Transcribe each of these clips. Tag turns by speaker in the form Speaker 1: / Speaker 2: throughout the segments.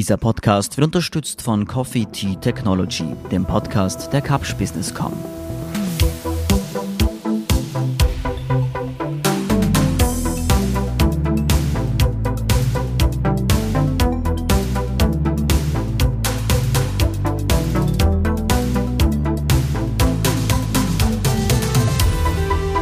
Speaker 1: Dieser Podcast wird unterstützt von Coffee Tea Technology, dem Podcast der Cups Business.com.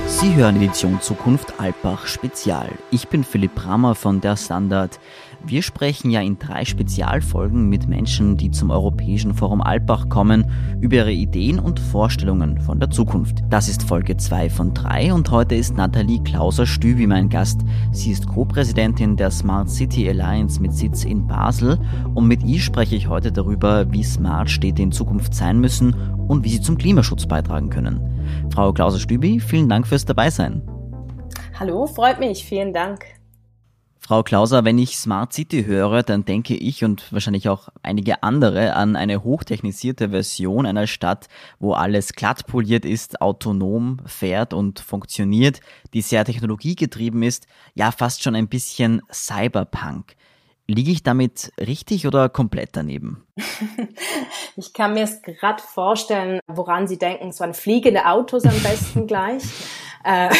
Speaker 1: Sie hören Edition Zukunft Alpbach Spezial. Ich bin Philipp Brammer von der Standard. Wir sprechen ja in drei Spezialfolgen mit Menschen, die zum Europäischen Forum Alpbach kommen, über ihre Ideen und Vorstellungen von der Zukunft. Das ist Folge 2 von 3 und heute ist Nathalie Klauser-Stübi mein Gast. Sie ist Co-Präsidentin der Smart City Alliance mit Sitz in Basel und mit ihr spreche ich heute darüber, wie smart Städte in Zukunft sein müssen und wie sie zum Klimaschutz beitragen können. Frau Klauser-Stübi, vielen Dank fürs Dabeisein.
Speaker 2: Hallo, freut mich, vielen Dank.
Speaker 1: Frau Klauser, wenn ich Smart City höre, dann denke ich und wahrscheinlich auch einige andere an eine hochtechnisierte Version einer Stadt, wo alles glatt poliert ist, autonom fährt und funktioniert, die sehr technologiegetrieben ist, ja fast schon ein bisschen Cyberpunk. Liege ich damit richtig oder komplett daneben?
Speaker 2: Ich kann mir es gerade vorstellen, woran Sie denken. So an fliegende Autos am besten gleich. Äh,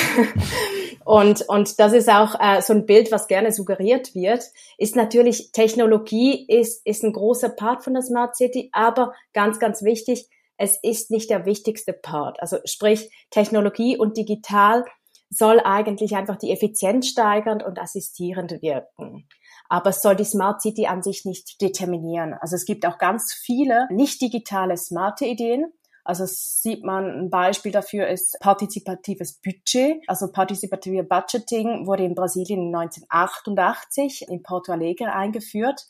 Speaker 2: und, und das ist auch äh, so ein Bild, was gerne suggeriert wird, ist natürlich, Technologie ist, ist ein großer Part von der Smart City, aber ganz, ganz wichtig, es ist nicht der wichtigste Part. Also sprich, Technologie und digital soll eigentlich einfach die Effizienz steigern und assistierend wirken. Aber es soll die Smart City an sich nicht determinieren. Also es gibt auch ganz viele nicht digitale smarte Ideen, also sieht man, ein Beispiel dafür ist partizipatives Budget. Also partizipative Budgeting wurde in Brasilien 1988 in Porto Alegre eingeführt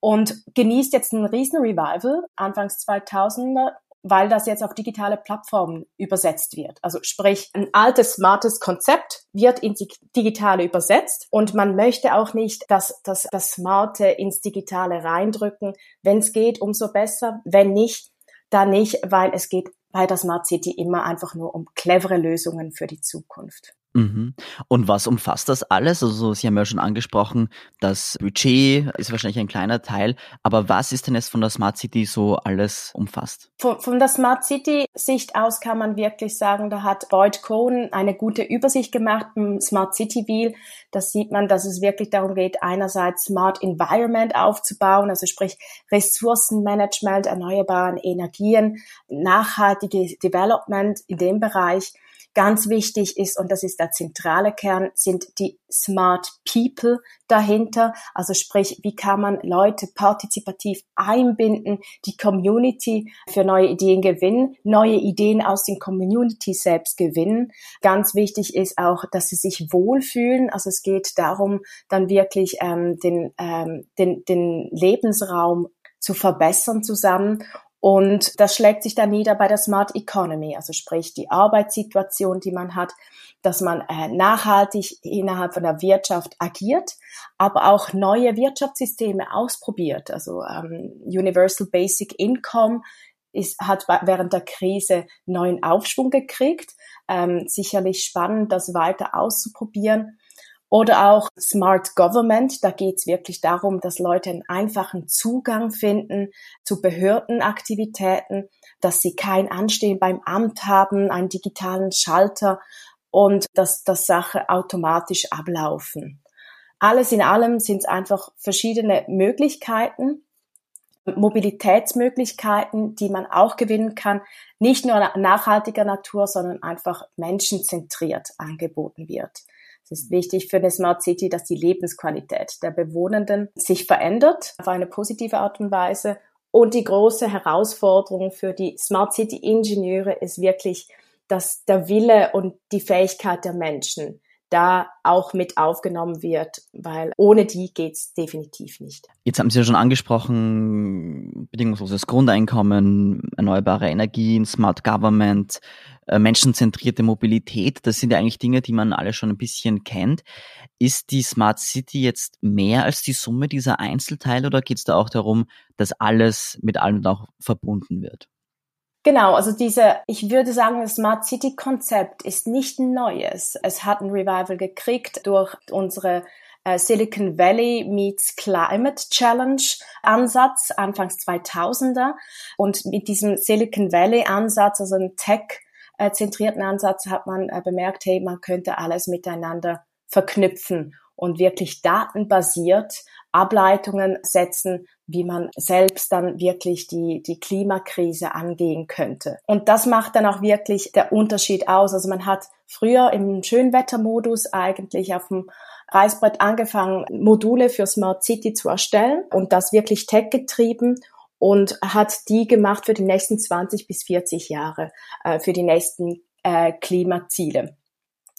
Speaker 2: und genießt jetzt einen riesen Revival Anfangs 2000er weil das jetzt auf digitale Plattformen übersetzt wird. Also sprich, ein altes, smartes Konzept wird ins Digitale übersetzt und man möchte auch nicht, dass, dass das Smarte ins Digitale reindrücken. Wenn es geht, umso besser. Wenn nicht, da nicht, weil es geht bei der Smart City immer einfach nur um clevere Lösungen für die Zukunft.
Speaker 1: Mhm. Und was umfasst das alles? Also Sie haben ja schon angesprochen, das Budget ist wahrscheinlich ein kleiner Teil, aber was ist denn jetzt von der Smart City so alles umfasst?
Speaker 2: Von, von der Smart City Sicht aus kann man wirklich sagen, da hat Boyd Cohen eine gute Übersicht gemacht im Smart City Wheel. Da sieht man, dass es wirklich darum geht, einerseits Smart Environment aufzubauen, also sprich Ressourcenmanagement, erneuerbaren Energien, nachhaltige Development in dem Bereich Ganz wichtig ist, und das ist der zentrale Kern, sind die Smart People dahinter. Also sprich, wie kann man Leute partizipativ einbinden, die Community für neue Ideen gewinnen, neue Ideen aus den Community selbst gewinnen. Ganz wichtig ist auch, dass sie sich wohlfühlen. Also es geht darum, dann wirklich ähm, den, ähm, den, den Lebensraum zu verbessern zusammen und das schlägt sich dann nieder bei der Smart Economy, also sprich die Arbeitssituation, die man hat, dass man äh, nachhaltig innerhalb von der Wirtschaft agiert, aber auch neue Wirtschaftssysteme ausprobiert. Also ähm, Universal Basic Income ist, hat während der Krise neuen Aufschwung gekriegt. Ähm, sicherlich spannend, das weiter auszuprobieren. Oder auch Smart Government, da geht es wirklich darum, dass Leute einen einfachen Zugang finden zu Behördenaktivitäten, dass sie kein Anstehen beim Amt haben, einen digitalen Schalter und dass das Sache automatisch ablaufen. Alles in allem sind es einfach verschiedene Möglichkeiten, Mobilitätsmöglichkeiten, die man auch gewinnen kann, nicht nur nachhaltiger Natur, sondern einfach menschenzentriert angeboten wird. Es ist wichtig für eine Smart City, dass die Lebensqualität der Bewohnenden sich verändert auf eine positive Art und Weise. Und die große Herausforderung für die Smart City Ingenieure ist wirklich, dass der Wille und die Fähigkeit der Menschen da auch mit aufgenommen wird, weil ohne die geht's definitiv nicht.
Speaker 1: Jetzt haben Sie ja schon angesprochen, bedingungsloses Grundeinkommen, erneuerbare Energien, Smart Government, äh, menschenzentrierte Mobilität. Das sind ja eigentlich Dinge, die man alle schon ein bisschen kennt. Ist die Smart City jetzt mehr als die Summe dieser Einzelteile oder geht es da auch darum, dass alles mit allem auch verbunden wird?
Speaker 2: Genau, also diese, ich würde sagen, das Smart City Konzept ist nicht neues. Es hat ein Revival gekriegt durch unsere äh, Silicon Valley meets Climate Challenge Ansatz, anfangs 2000er. Und mit diesem Silicon Valley Ansatz, also ein Tech zentrierten Ansatz, hat man äh, bemerkt, hey, man könnte alles miteinander verknüpfen und wirklich datenbasiert Ableitungen setzen, wie man selbst dann wirklich die, die Klimakrise angehen könnte. Und das macht dann auch wirklich der Unterschied aus. Also man hat früher im Schönwettermodus eigentlich auf dem Reißbrett angefangen, Module für Smart City zu erstellen und das wirklich tech getrieben und hat die gemacht für die nächsten 20 bis 40 Jahre, äh, für die nächsten äh, Klimaziele.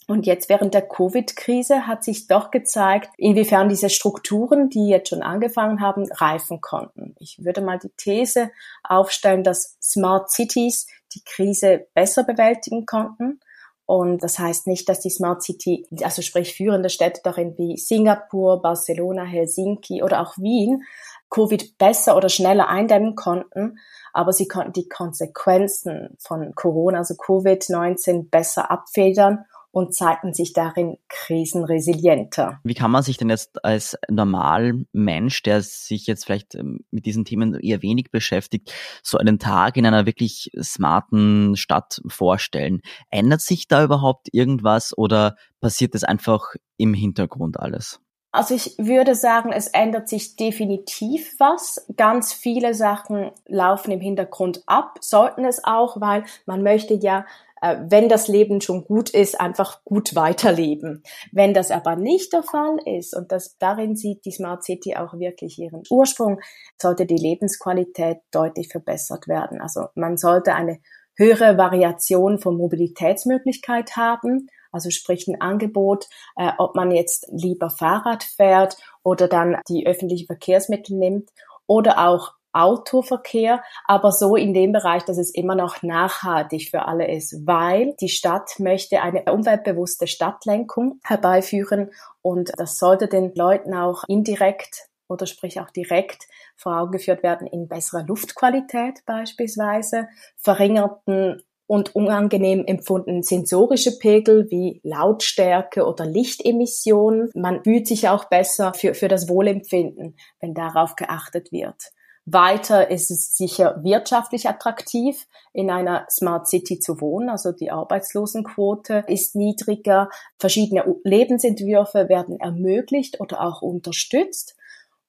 Speaker 2: Und jetzt während der Covid-Krise hat sich doch gezeigt, inwiefern diese Strukturen, die jetzt schon angefangen haben, reifen konnten. Ich würde mal die These aufstellen, dass Smart Cities die Krise besser bewältigen konnten. Und das heißt nicht, dass die Smart City, also sprich führende Städte darin wie Singapur, Barcelona, Helsinki oder auch Wien, Covid besser oder schneller eindämmen konnten, aber sie konnten die Konsequenzen von Corona, also Covid-19 besser abfedern und zeigten sich darin krisenresilienter.
Speaker 1: Wie kann man sich denn jetzt als Normalmensch, der sich jetzt vielleicht ähm, mit diesen Themen eher wenig beschäftigt, so einen Tag in einer wirklich smarten Stadt vorstellen? Ändert sich da überhaupt irgendwas oder passiert das einfach im Hintergrund alles?
Speaker 2: Also ich würde sagen, es ändert sich definitiv was. Ganz viele Sachen laufen im Hintergrund ab, sollten es auch, weil man möchte ja äh, wenn das Leben schon gut ist, einfach gut weiterleben. Wenn das aber nicht der Fall ist, und das darin sieht die Smart City auch wirklich ihren Ursprung, sollte die Lebensqualität deutlich verbessert werden. Also man sollte eine höhere Variation von Mobilitätsmöglichkeit haben, also sprich ein Angebot, äh, ob man jetzt lieber Fahrrad fährt oder dann die öffentlichen Verkehrsmittel nimmt oder auch Autoverkehr, aber so in dem Bereich, dass es immer noch nachhaltig für alle ist, weil die Stadt möchte eine umweltbewusste Stadtlenkung herbeiführen und das sollte den Leuten auch indirekt oder sprich auch direkt vor Augen geführt werden in besserer Luftqualität beispielsweise, verringerten und unangenehm empfundenen sensorische Pegel wie Lautstärke oder Lichtemissionen. Man fühlt sich auch besser für, für das Wohlempfinden, wenn darauf geachtet wird. Weiter ist es sicher wirtschaftlich attraktiv, in einer Smart City zu wohnen. Also die Arbeitslosenquote ist niedriger. Verschiedene Lebensentwürfe werden ermöglicht oder auch unterstützt.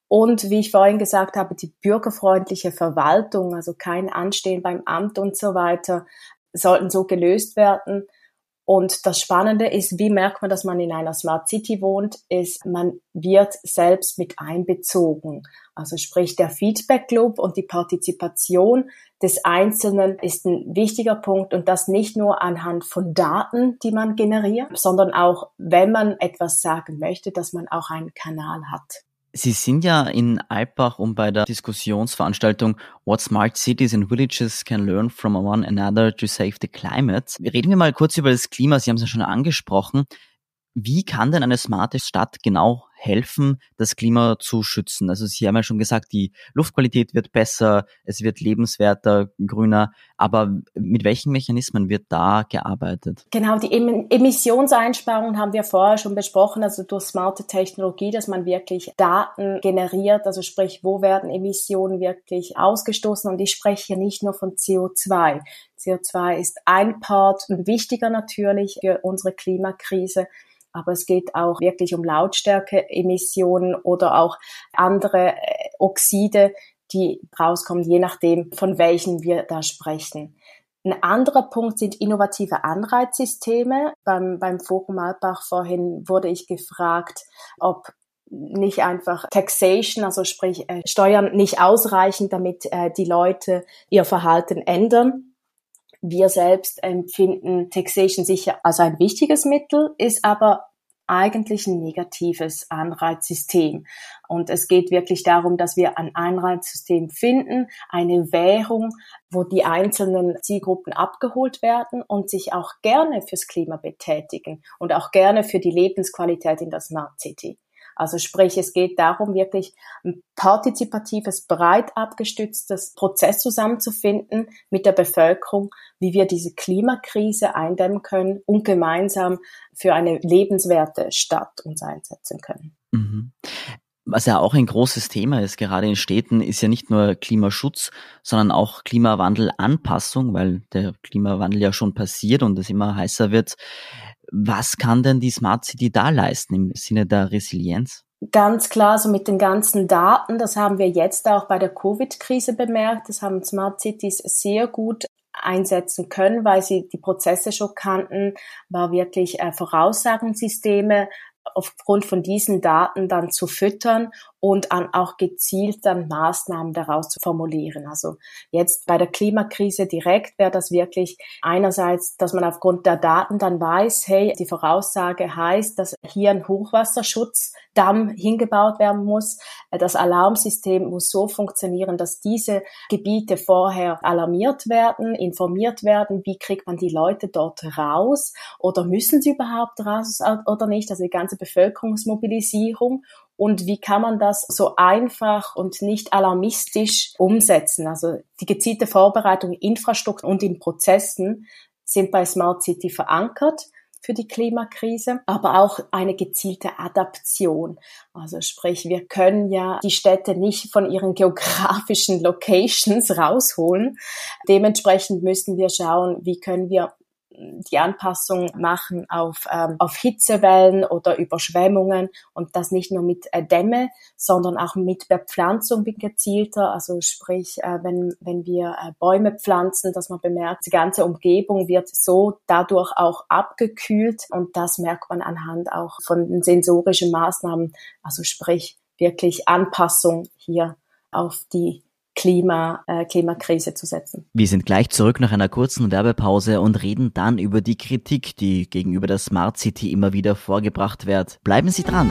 Speaker 2: Und wie ich vorhin gesagt habe, die bürgerfreundliche Verwaltung, also kein Anstehen beim Amt und so weiter, sollten so gelöst werden, und das Spannende ist, wie merkt man, dass man in einer Smart City wohnt, ist, man wird selbst mit einbezogen. Also sprich, der Feedback Loop und die Partizipation des Einzelnen ist ein wichtiger Punkt und das nicht nur anhand von Daten, die man generiert, sondern auch, wenn man etwas sagen möchte, dass man auch einen Kanal hat.
Speaker 1: Sie sind ja in Alpbach, um bei der Diskussionsveranstaltung What Smart Cities and Villages Can Learn from One Another to Save the Climate. Reden wir mal kurz über das Klima. Sie haben es ja schon angesprochen. Wie kann denn eine smarte Stadt genau helfen, das Klima zu schützen? Also Sie haben ja schon gesagt, die Luftqualität wird besser, es wird lebenswerter, grüner, aber mit welchen Mechanismen wird da gearbeitet?
Speaker 2: Genau, die Emissionseinsparungen haben wir vorher schon besprochen, also durch smarte Technologie, dass man wirklich Daten generiert, also sprich, wo werden Emissionen wirklich ausgestoßen und ich spreche hier nicht nur von CO2. CO2 ist ein Part, ein wichtiger natürlich für unsere Klimakrise aber es geht auch wirklich um Lautstärke-Emissionen oder auch andere äh, Oxide, die rauskommen, je nachdem, von welchen wir da sprechen. Ein anderer Punkt sind innovative Anreizsysteme. Beim, beim Forum Alpbach vorhin wurde ich gefragt, ob nicht einfach Taxation, also sprich äh, Steuern nicht ausreichen, damit äh, die Leute ihr Verhalten ändern. Wir selbst empfinden Taxation sicher als ein wichtiges Mittel, ist aber eigentlich ein negatives Anreizsystem. Und es geht wirklich darum, dass wir ein Anreizsystem finden, eine Währung, wo die einzelnen Zielgruppen abgeholt werden und sich auch gerne fürs Klima betätigen und auch gerne für die Lebensqualität in der Smart City. Also sprich, es geht darum, wirklich ein partizipatives, breit abgestütztes Prozess zusammenzufinden mit der Bevölkerung, wie wir diese Klimakrise eindämmen können und gemeinsam für eine lebenswerte Stadt uns einsetzen können. Mhm.
Speaker 1: Was ja auch ein großes Thema ist, gerade in Städten, ist ja nicht nur Klimaschutz, sondern auch Klimawandelanpassung, weil der Klimawandel ja schon passiert und es immer heißer wird. Was kann denn die Smart City da leisten im Sinne der Resilienz?
Speaker 2: Ganz klar, so mit den ganzen Daten, das haben wir jetzt auch bei der Covid-Krise bemerkt, das haben Smart Cities sehr gut einsetzen können, weil sie die Prozesse schon kannten, war wirklich äh, Voraussagensysteme aufgrund von diesen Daten dann zu füttern und an auch gezielt dann Maßnahmen daraus zu formulieren. Also jetzt bei der Klimakrise direkt wäre das wirklich einerseits, dass man aufgrund der Daten dann weiß, hey, die Voraussage heißt, dass hier ein Hochwasserschutzdamm hingebaut werden muss. Das Alarmsystem muss so funktionieren, dass diese Gebiete vorher alarmiert werden, informiert werden, wie kriegt man die Leute dort raus oder müssen sie überhaupt raus oder nicht, also die ganze Bevölkerungsmobilisierung und wie kann man das so einfach und nicht alarmistisch umsetzen. Also die gezielte Vorbereitung in Infrastruktur und in Prozessen sind bei Smart City verankert für die Klimakrise, aber auch eine gezielte Adaption. Also sprich, wir können ja die Städte nicht von ihren geografischen Locations rausholen. Dementsprechend müssen wir schauen, wie können wir die Anpassung machen auf, ähm, auf Hitzewellen oder Überschwemmungen und das nicht nur mit äh, Dämme, sondern auch mit Bepflanzung gezielter. Also sprich, äh, wenn, wenn wir äh, Bäume pflanzen, dass man bemerkt, die ganze Umgebung wird so dadurch auch abgekühlt und das merkt man anhand auch von den sensorischen Maßnahmen. Also sprich, wirklich Anpassung hier auf die Klima, äh, Klimakrise zu setzen.
Speaker 1: Wir sind gleich zurück nach einer kurzen Werbepause und reden dann über die Kritik, die gegenüber der Smart City immer wieder vorgebracht wird. Bleiben Sie dran.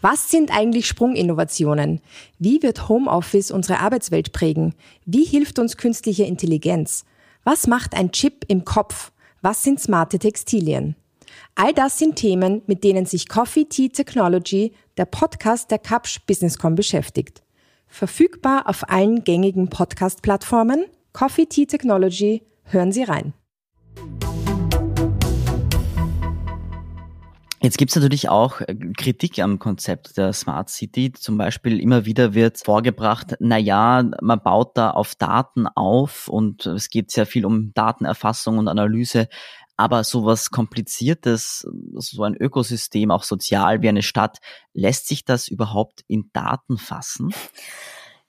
Speaker 3: Was sind eigentlich Sprunginnovationen? Wie wird Homeoffice unsere Arbeitswelt prägen? Wie hilft uns künstliche Intelligenz? Was macht ein Chip im Kopf? Was sind smarte Textilien? All das sind Themen, mit denen sich Coffee Tea Technology, der Podcast der Kapsch Businesscom beschäftigt. Verfügbar auf allen gängigen Podcast-Plattformen. Coffee Tea Technology, hören Sie rein.
Speaker 1: Jetzt gibt es natürlich auch äh, Kritik am Konzept der Smart City. Zum Beispiel immer wieder wird vorgebracht, na ja, man baut da auf Daten auf und es geht sehr viel um Datenerfassung und Analyse. Aber sowas Kompliziertes, so ein Ökosystem, auch sozial wie eine Stadt, lässt sich das überhaupt in Daten fassen?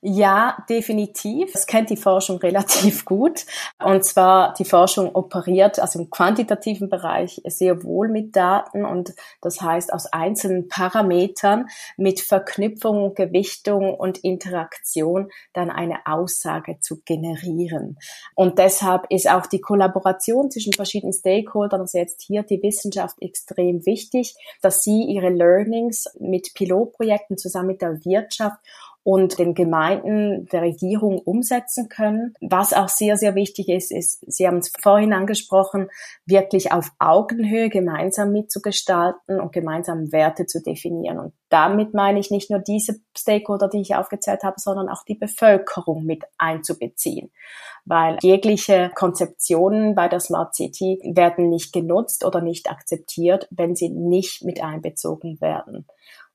Speaker 2: Ja, definitiv. Das kennt die Forschung relativ gut. Und zwar die Forschung operiert also im quantitativen Bereich sehr wohl mit Daten und das heißt aus einzelnen Parametern mit Verknüpfung, Gewichtung und Interaktion dann eine Aussage zu generieren. Und deshalb ist auch die Kollaboration zwischen verschiedenen Stakeholdern, also jetzt hier die Wissenschaft extrem wichtig, dass sie ihre Learnings mit Pilotprojekten zusammen mit der Wirtschaft und den Gemeinden der Regierung umsetzen können. Was auch sehr, sehr wichtig ist, ist, Sie haben es vorhin angesprochen, wirklich auf Augenhöhe gemeinsam mitzugestalten und gemeinsam Werte zu definieren. Und damit meine ich nicht nur diese Stakeholder, die ich aufgezählt habe, sondern auch die Bevölkerung mit einzubeziehen. Weil jegliche Konzeptionen bei der Smart City werden nicht genutzt oder nicht akzeptiert, wenn sie nicht mit einbezogen werden.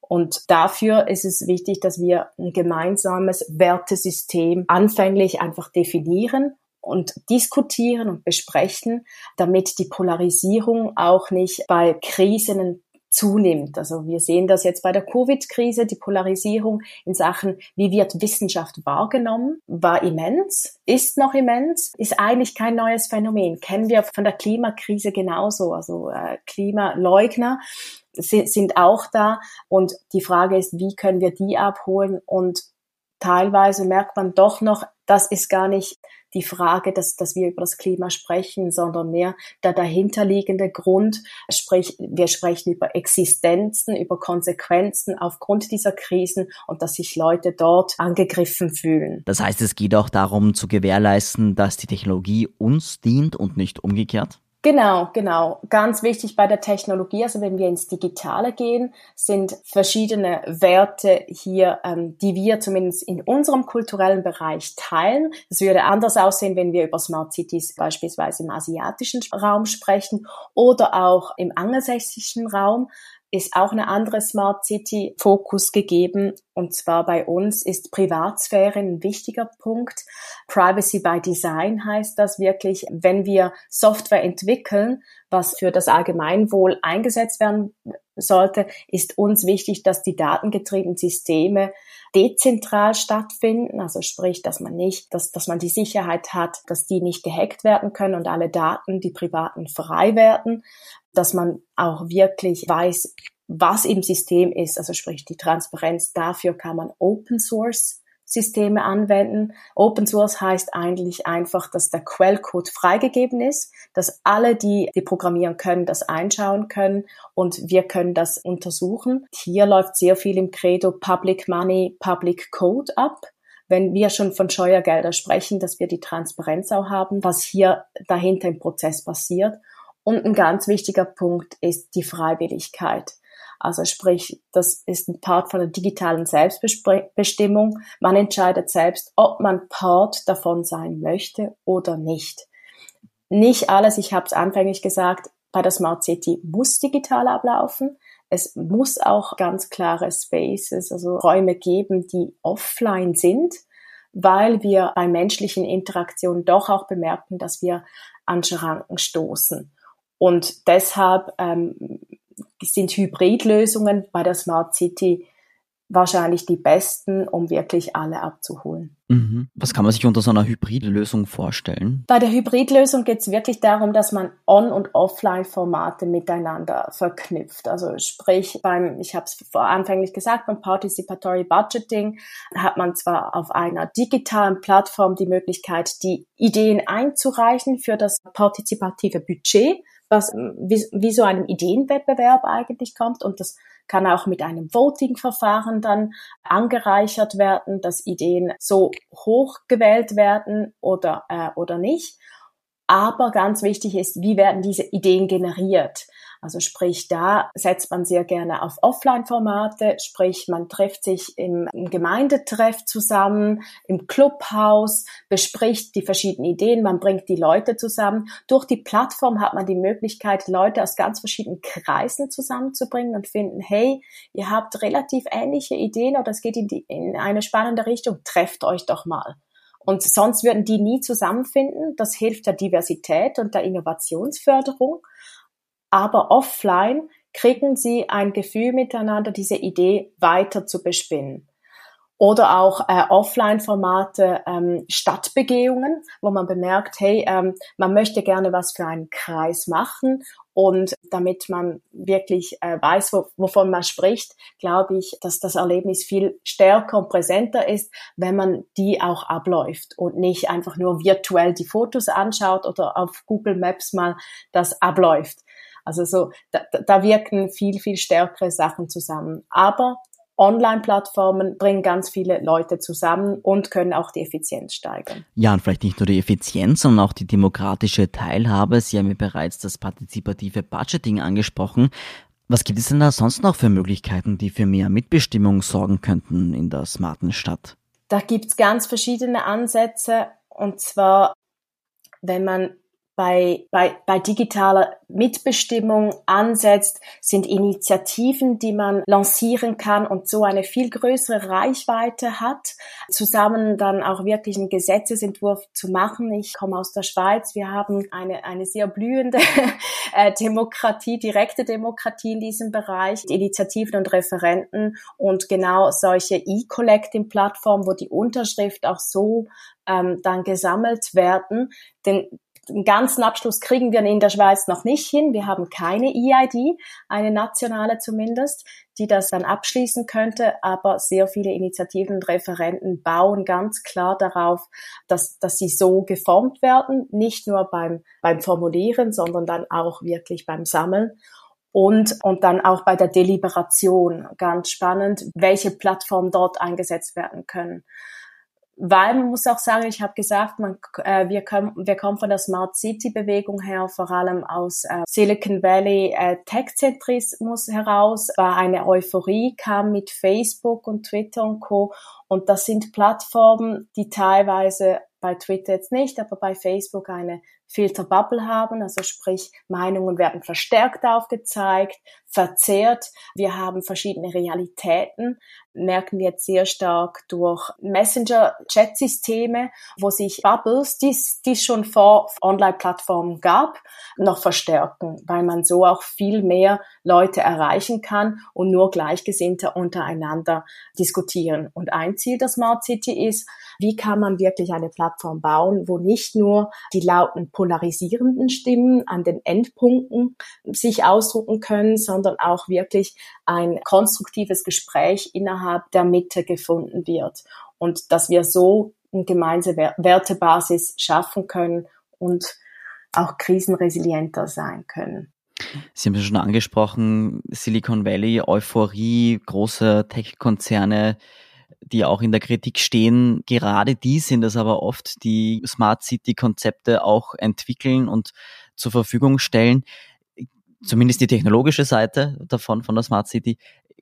Speaker 2: Und dafür ist es wichtig, dass wir ein gemeinsames Wertesystem anfänglich einfach definieren und diskutieren und besprechen, damit die Polarisierung auch nicht bei Krisen zunimmt. Also wir sehen das jetzt bei der Covid-Krise. Die Polarisierung in Sachen, wie wird Wissenschaft wahrgenommen, war immens, ist noch immens, ist eigentlich kein neues Phänomen. Kennen wir von der Klimakrise genauso. Also äh, Klimaleugner sind auch da. Und die Frage ist, wie können wir die abholen? Und teilweise merkt man doch noch, das ist gar nicht die Frage, dass, dass wir über das Klima sprechen, sondern mehr der dahinterliegende Grund, sprich, wir sprechen über Existenzen, über Konsequenzen aufgrund dieser Krisen und dass sich Leute dort angegriffen fühlen.
Speaker 1: Das heißt, es geht auch darum zu gewährleisten, dass die Technologie uns dient und nicht umgekehrt?
Speaker 2: Genau, genau. Ganz wichtig bei der Technologie, also wenn wir ins Digitale gehen, sind verschiedene Werte hier, ähm, die wir zumindest in unserem kulturellen Bereich teilen. Es würde anders aussehen, wenn wir über Smart Cities beispielsweise im asiatischen Raum sprechen oder auch im angelsächsischen Raum ist auch eine andere Smart City Fokus gegeben. Und zwar bei uns ist Privatsphäre ein wichtiger Punkt. Privacy by Design heißt das wirklich, wenn wir Software entwickeln, was für das Allgemeinwohl eingesetzt werden sollte, ist uns wichtig, dass die datengetriebenen Systeme dezentral stattfinden, also sprich, dass man nicht, dass, dass man die Sicherheit hat, dass die nicht gehackt werden können und alle Daten, die privaten, frei werden dass man auch wirklich weiß, was im System ist, also sprich die Transparenz. Dafür kann man Open Source Systeme anwenden. Open Source heißt eigentlich einfach, dass der Quellcode freigegeben ist, dass alle, die, die programmieren können, das einschauen können und wir können das untersuchen. Hier läuft sehr viel im Credo Public Money, Public Code ab. Wenn wir schon von Steuergelder sprechen, dass wir die Transparenz auch haben, was hier dahinter im Prozess passiert und ein ganz wichtiger Punkt ist die Freiwilligkeit. Also sprich, das ist ein Part von der digitalen Selbstbestimmung. Man entscheidet selbst, ob man Part davon sein möchte oder nicht. Nicht alles, ich habe es anfänglich gesagt, bei der Smart City muss digital ablaufen. Es muss auch ganz klare Spaces, also Räume geben, die offline sind, weil wir bei menschlichen Interaktionen doch auch bemerken, dass wir an Schranken stoßen. Und deshalb ähm, sind Hybridlösungen bei der Smart City wahrscheinlich die besten, um wirklich alle abzuholen.
Speaker 1: Mhm. Was kann man sich unter so einer Hybridlösung vorstellen?
Speaker 2: Bei der Hybridlösung geht es wirklich darum, dass man On- und Offline-Formate miteinander verknüpft. Also sprich, beim, ich habe es anfänglich gesagt, beim Participatory Budgeting hat man zwar auf einer digitalen Plattform die Möglichkeit, die Ideen einzureichen für das partizipative Budget was wie, wie so einem Ideenwettbewerb eigentlich kommt und das kann auch mit einem Voting-Verfahren dann angereichert werden, dass Ideen so hoch gewählt werden oder, äh, oder nicht. Aber ganz wichtig ist, wie werden diese Ideen generiert? Also sprich, da setzt man sehr gerne auf Offline-Formate, sprich, man trifft sich im, Gemeindetreff zusammen, im Clubhaus, bespricht die verschiedenen Ideen, man bringt die Leute zusammen. Durch die Plattform hat man die Möglichkeit, Leute aus ganz verschiedenen Kreisen zusammenzubringen und finden, hey, ihr habt relativ ähnliche Ideen oder es geht in, die, in eine spannende Richtung, trefft euch doch mal. Und sonst würden die nie zusammenfinden. Das hilft der Diversität und der Innovationsförderung aber offline kriegen sie ein Gefühl miteinander, diese Idee weiter zu bespinnen. Oder auch äh, Offline-Formate, ähm, Stadtbegehungen, wo man bemerkt, hey, ähm, man möchte gerne was für einen Kreis machen und damit man wirklich äh, weiß, wo, wovon man spricht, glaube ich, dass das Erlebnis viel stärker und präsenter ist, wenn man die auch abläuft und nicht einfach nur virtuell die Fotos anschaut oder auf Google Maps mal das abläuft. Also so, da, da wirken viel, viel stärkere Sachen zusammen. Aber Online-Plattformen bringen ganz viele Leute zusammen und können auch die Effizienz steigern.
Speaker 1: Ja, und vielleicht nicht nur die Effizienz, sondern auch die demokratische Teilhabe. Sie haben ja bereits das partizipative Budgeting angesprochen. Was gibt es denn da sonst noch für Möglichkeiten, die für mehr Mitbestimmung sorgen könnten in der smarten Stadt?
Speaker 2: Da gibt's ganz verschiedene Ansätze. Und zwar, wenn man bei, bei, bei digitaler Mitbestimmung ansetzt, sind Initiativen, die man lancieren kann und so eine viel größere Reichweite hat, zusammen dann auch wirklich einen Gesetzesentwurf zu machen. Ich komme aus der Schweiz. Wir haben eine, eine sehr blühende äh, Demokratie, direkte Demokratie in diesem Bereich, Initiativen und Referenten und genau solche E-Collecting-Plattformen, wo die Unterschrift auch so ähm, dann gesammelt werden. Denn den ganzen Abschluss kriegen wir in der Schweiz noch nicht hin. Wir haben keine EID, eine nationale zumindest, die das dann abschließen könnte. Aber sehr viele Initiativen und Referenten bauen ganz klar darauf, dass, dass sie so geformt werden, nicht nur beim, beim Formulieren, sondern dann auch wirklich beim Sammeln. Und, und dann auch bei der Deliberation. Ganz spannend, welche Plattformen dort eingesetzt werden können. Weil man muss auch sagen, ich habe gesagt, man, äh, wir, kommen, wir kommen von der Smart City Bewegung her, vor allem aus äh, Silicon Valley äh, Tech-Zentrismus heraus, war eine Euphorie, kam mit Facebook und Twitter und Co. Und das sind Plattformen, die teilweise bei Twitter jetzt nicht, aber bei Facebook eine Filterbubble haben, also sprich Meinungen werden verstärkt aufgezeigt, verzerrt. Wir haben verschiedene Realitäten, merken wir jetzt sehr stark durch Messenger-Chat-Systeme, wo sich Bubbles, die es schon vor Online-Plattformen gab, noch verstärken, weil man so auch viel mehr Leute erreichen kann und nur Gleichgesinnte untereinander diskutieren. Und ein Ziel der Smart City ist, wie kann man wirklich eine Plattform bauen, wo nicht nur die lauten polarisierenden Stimmen an den Endpunkten sich ausdrucken können, sondern auch wirklich ein konstruktives Gespräch innerhalb der Mitte gefunden wird und dass wir so eine gemeinsame Wertebasis schaffen können und auch krisenresilienter sein können.
Speaker 1: Sie haben es schon angesprochen, Silicon Valley, Euphorie, große Tech-Konzerne, die auch in der Kritik stehen. Gerade die sind es aber oft, die Smart City-Konzepte auch entwickeln und zur Verfügung stellen. Zumindest die technologische Seite davon, von der Smart City.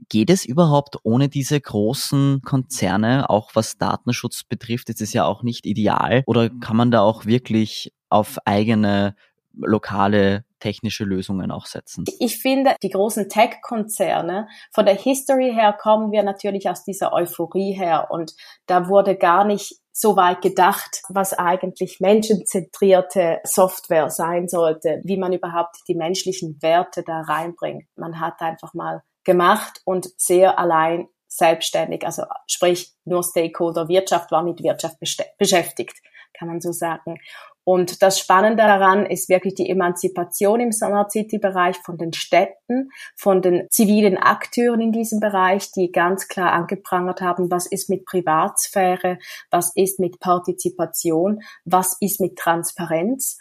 Speaker 1: Geht es überhaupt ohne diese großen Konzerne, auch was Datenschutz betrifft? Ist es ja auch nicht ideal. Oder kann man da auch wirklich auf eigene lokale technische Lösungen auch setzen?
Speaker 2: Ich finde, die großen Tech-Konzerne, von der History her kommen wir natürlich aus dieser Euphorie her und da wurde gar nicht so weit gedacht, was eigentlich menschenzentrierte Software sein sollte, wie man überhaupt die menschlichen Werte da reinbringt. Man hat einfach mal gemacht und sehr allein selbstständig, also sprich nur Stakeholder Wirtschaft war mit Wirtschaft beschäftigt, kann man so sagen. Und das Spannende daran ist wirklich die Emanzipation im Smart City Bereich von den Städten, von den zivilen Akteuren in diesem Bereich, die ganz klar angeprangert haben, was ist mit Privatsphäre, was ist mit Partizipation, was ist mit Transparenz.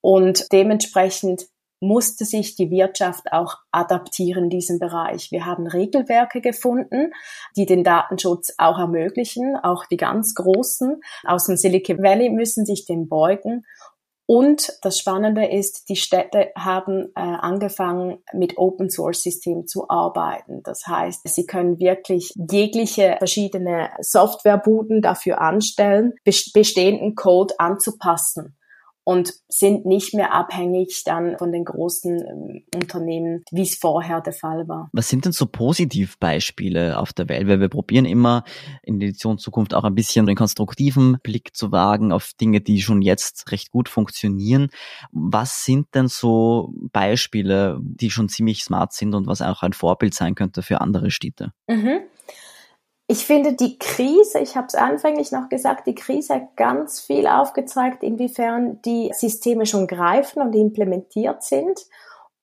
Speaker 2: Und dementsprechend musste sich die Wirtschaft auch adaptieren in diesem Bereich. Wir haben Regelwerke gefunden, die den Datenschutz auch ermöglichen. Auch die ganz Großen aus dem Silicon Valley müssen sich dem beugen. Und das Spannende ist, die Städte haben äh, angefangen, mit Open Source Systemen zu arbeiten. Das heißt, sie können wirklich jegliche verschiedene Softwarebuden dafür anstellen, bestehenden Code anzupassen und sind nicht mehr abhängig dann von den großen ähm, Unternehmen, wie es vorher der Fall war.
Speaker 1: Was sind denn so Positivbeispiele auf der Welt? Weil wir probieren immer in der Edition Zukunft auch ein bisschen den konstruktiven Blick zu wagen auf Dinge, die schon jetzt recht gut funktionieren. Was sind denn so Beispiele, die schon ziemlich smart sind und was auch ein Vorbild sein könnte für andere Städte?
Speaker 2: Mhm. Ich finde die Krise, ich habe es anfänglich noch gesagt, die Krise hat ganz viel aufgezeigt, inwiefern die Systeme schon greifen und implementiert sind.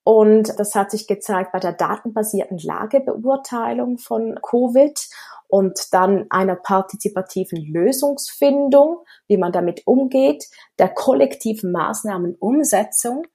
Speaker 2: Und das hat sich gezeigt bei der datenbasierten Lagebeurteilung von Covid und dann einer partizipativen Lösungsfindung, wie man damit umgeht, der kollektiven Maßnahmenumsetzung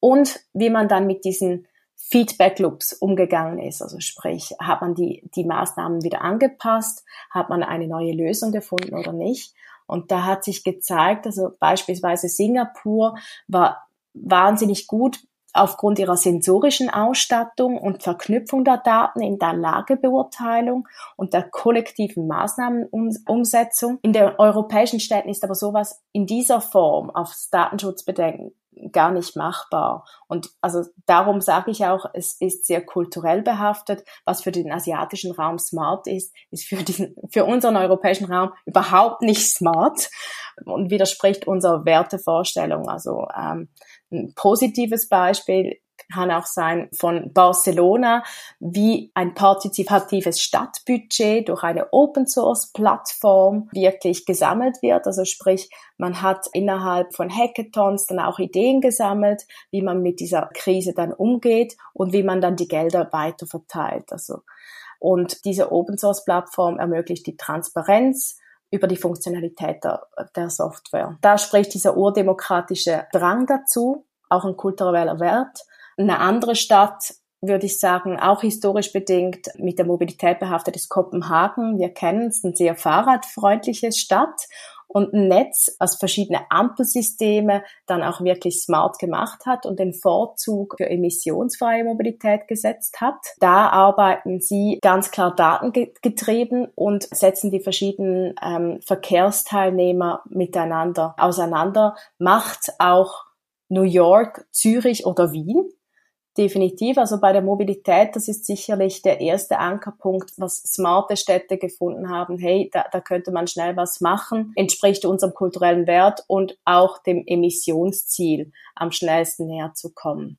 Speaker 2: und wie man dann mit diesen Feedback Loops umgegangen ist. Also sprich, hat man die, die Maßnahmen wieder angepasst, hat man eine neue Lösung gefunden oder nicht. Und da hat sich gezeigt, also beispielsweise Singapur war wahnsinnig gut aufgrund ihrer sensorischen Ausstattung und Verknüpfung der Daten in der Lagebeurteilung und der kollektiven Maßnahmenumsetzung. In den europäischen Städten ist aber sowas in dieser Form aufs Datenschutzbedenken gar nicht machbar. Und also darum sage ich auch, es ist sehr kulturell behaftet. Was für den asiatischen Raum smart ist, ist für, diesen, für unseren europäischen Raum überhaupt nicht smart und widerspricht unserer Wertevorstellung. Also ähm, ein positives Beispiel kann auch sein von Barcelona, wie ein partizipatives Stadtbudget durch eine Open Source Plattform wirklich gesammelt wird. Also sprich, man hat innerhalb von Hackathons dann auch Ideen gesammelt, wie man mit dieser Krise dann umgeht und wie man dann die Gelder weiter verteilt. Also, und diese Open Source Plattform ermöglicht die Transparenz, über die Funktionalität der, der Software. Da spricht dieser urdemokratische Drang dazu, auch ein kultureller Wert. Eine andere Stadt würde ich sagen, auch historisch bedingt mit der Mobilität behaftet ist Kopenhagen. Wir kennen es, eine sehr fahrradfreundliche Stadt und ein Netz aus verschiedene Ampelsysteme dann auch wirklich smart gemacht hat und den Vorzug für emissionsfreie Mobilität gesetzt hat. Da arbeiten sie ganz klar datengetrieben und setzen die verschiedenen ähm, Verkehrsteilnehmer miteinander auseinander, macht auch New York, Zürich oder Wien Definitiv. Also bei der Mobilität, das ist sicherlich der erste Ankerpunkt, was smarte Städte gefunden haben. Hey, da, da könnte man schnell was machen, entspricht unserem kulturellen Wert und auch dem Emissionsziel am schnellsten näher zu kommen.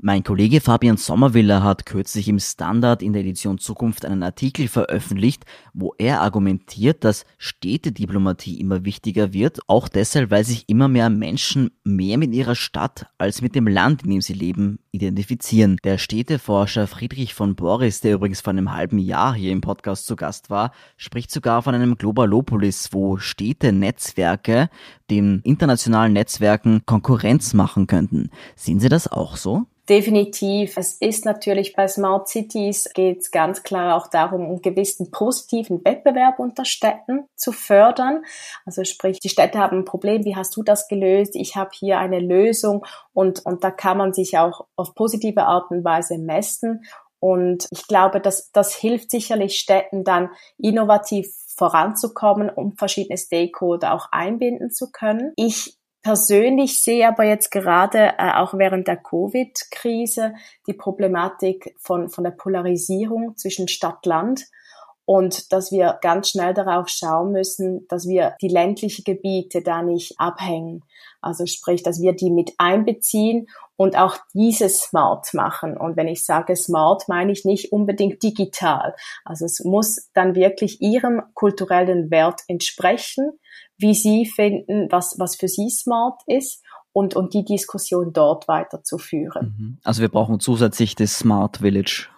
Speaker 1: Mein Kollege Fabian Sommerwiller hat kürzlich im Standard in der Edition Zukunft einen Artikel veröffentlicht, wo er argumentiert, dass Städtediplomatie immer wichtiger wird, auch deshalb, weil sich immer mehr Menschen mehr mit ihrer Stadt als mit dem Land, in dem sie leben, identifizieren. Der Städteforscher Friedrich von Boris, der übrigens vor einem halben Jahr hier im Podcast zu Gast war, spricht sogar von einem Globalopolis, wo Städtenetzwerke den internationalen Netzwerken Konkurrenz machen könnten. Sehen Sie das auch so?
Speaker 2: Definitiv. Es ist natürlich bei Smart Cities geht es ganz klar auch darum, einen gewissen positiven Wettbewerb unter Städten zu fördern. Also sprich, die Städte haben ein Problem, wie hast du das gelöst? Ich habe hier eine Lösung und, und da kann man sich auch auf positive Art und Weise messen. Und ich glaube, dass das hilft sicherlich Städten dann innovativ voranzukommen, um verschiedene Stakeholder auch einbinden zu können. Ich persönlich sehe aber jetzt gerade äh, auch während der Covid-Krise die Problematik von, von der Polarisierung zwischen Stadt-Land und dass wir ganz schnell darauf schauen müssen, dass wir die ländlichen Gebiete da nicht abhängen. Also sprich, dass wir die mit einbeziehen und auch dieses smart machen. Und wenn ich sage smart, meine ich nicht unbedingt digital. Also es muss dann wirklich ihrem kulturellen Wert entsprechen wie Sie finden, was, was für Sie smart ist und, und die Diskussion dort weiterzuführen.
Speaker 1: Mhm. Also wir brauchen zusätzlich das Smart Village.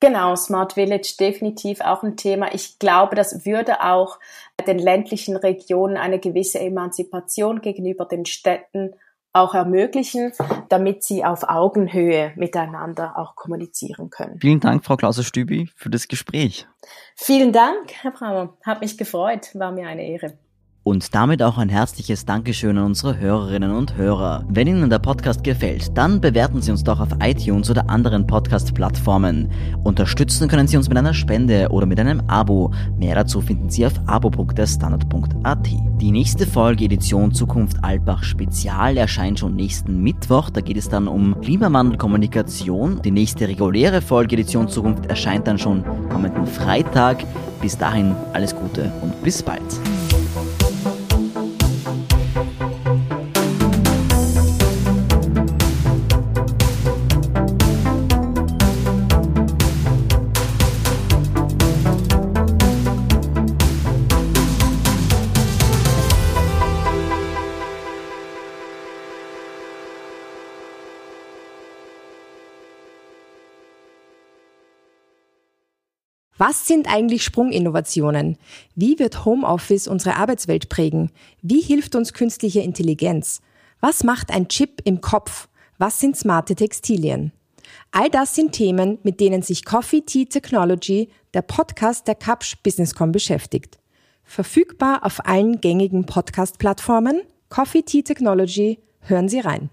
Speaker 2: Genau, Smart Village definitiv auch ein Thema. Ich glaube, das würde auch den ländlichen Regionen eine gewisse Emanzipation gegenüber den Städten auch ermöglichen, damit sie auf Augenhöhe miteinander auch kommunizieren können.
Speaker 1: Vielen Dank, Frau Klauser-Stübi, für das Gespräch.
Speaker 2: Vielen Dank, Herr Brammer. Hat mich gefreut. War mir eine Ehre.
Speaker 1: Und damit auch ein herzliches Dankeschön an unsere Hörerinnen und Hörer. Wenn Ihnen der Podcast gefällt, dann bewerten Sie uns doch auf iTunes oder anderen Podcast-Plattformen. Unterstützen können Sie uns mit einer Spende oder mit einem Abo. Mehr dazu finden Sie auf abo.derstandard.at. Die nächste Folge Edition Zukunft Albach Spezial erscheint schon nächsten Mittwoch. Da geht es dann um Klimawandelkommunikation. Die nächste reguläre Folge Edition Zukunft erscheint dann schon kommenden Freitag. Bis dahin alles Gute und bis bald.
Speaker 3: Was sind eigentlich Sprunginnovationen? Wie wird Homeoffice unsere Arbeitswelt prägen? Wie hilft uns künstliche Intelligenz? Was macht ein Chip im Kopf? Was sind smarte Textilien? All das sind Themen, mit denen sich Coffee Tea Technology, der Podcast der Kapsch Businesscom beschäftigt. Verfügbar auf allen gängigen Podcast-Plattformen. Coffee Tea Technology, hören Sie rein.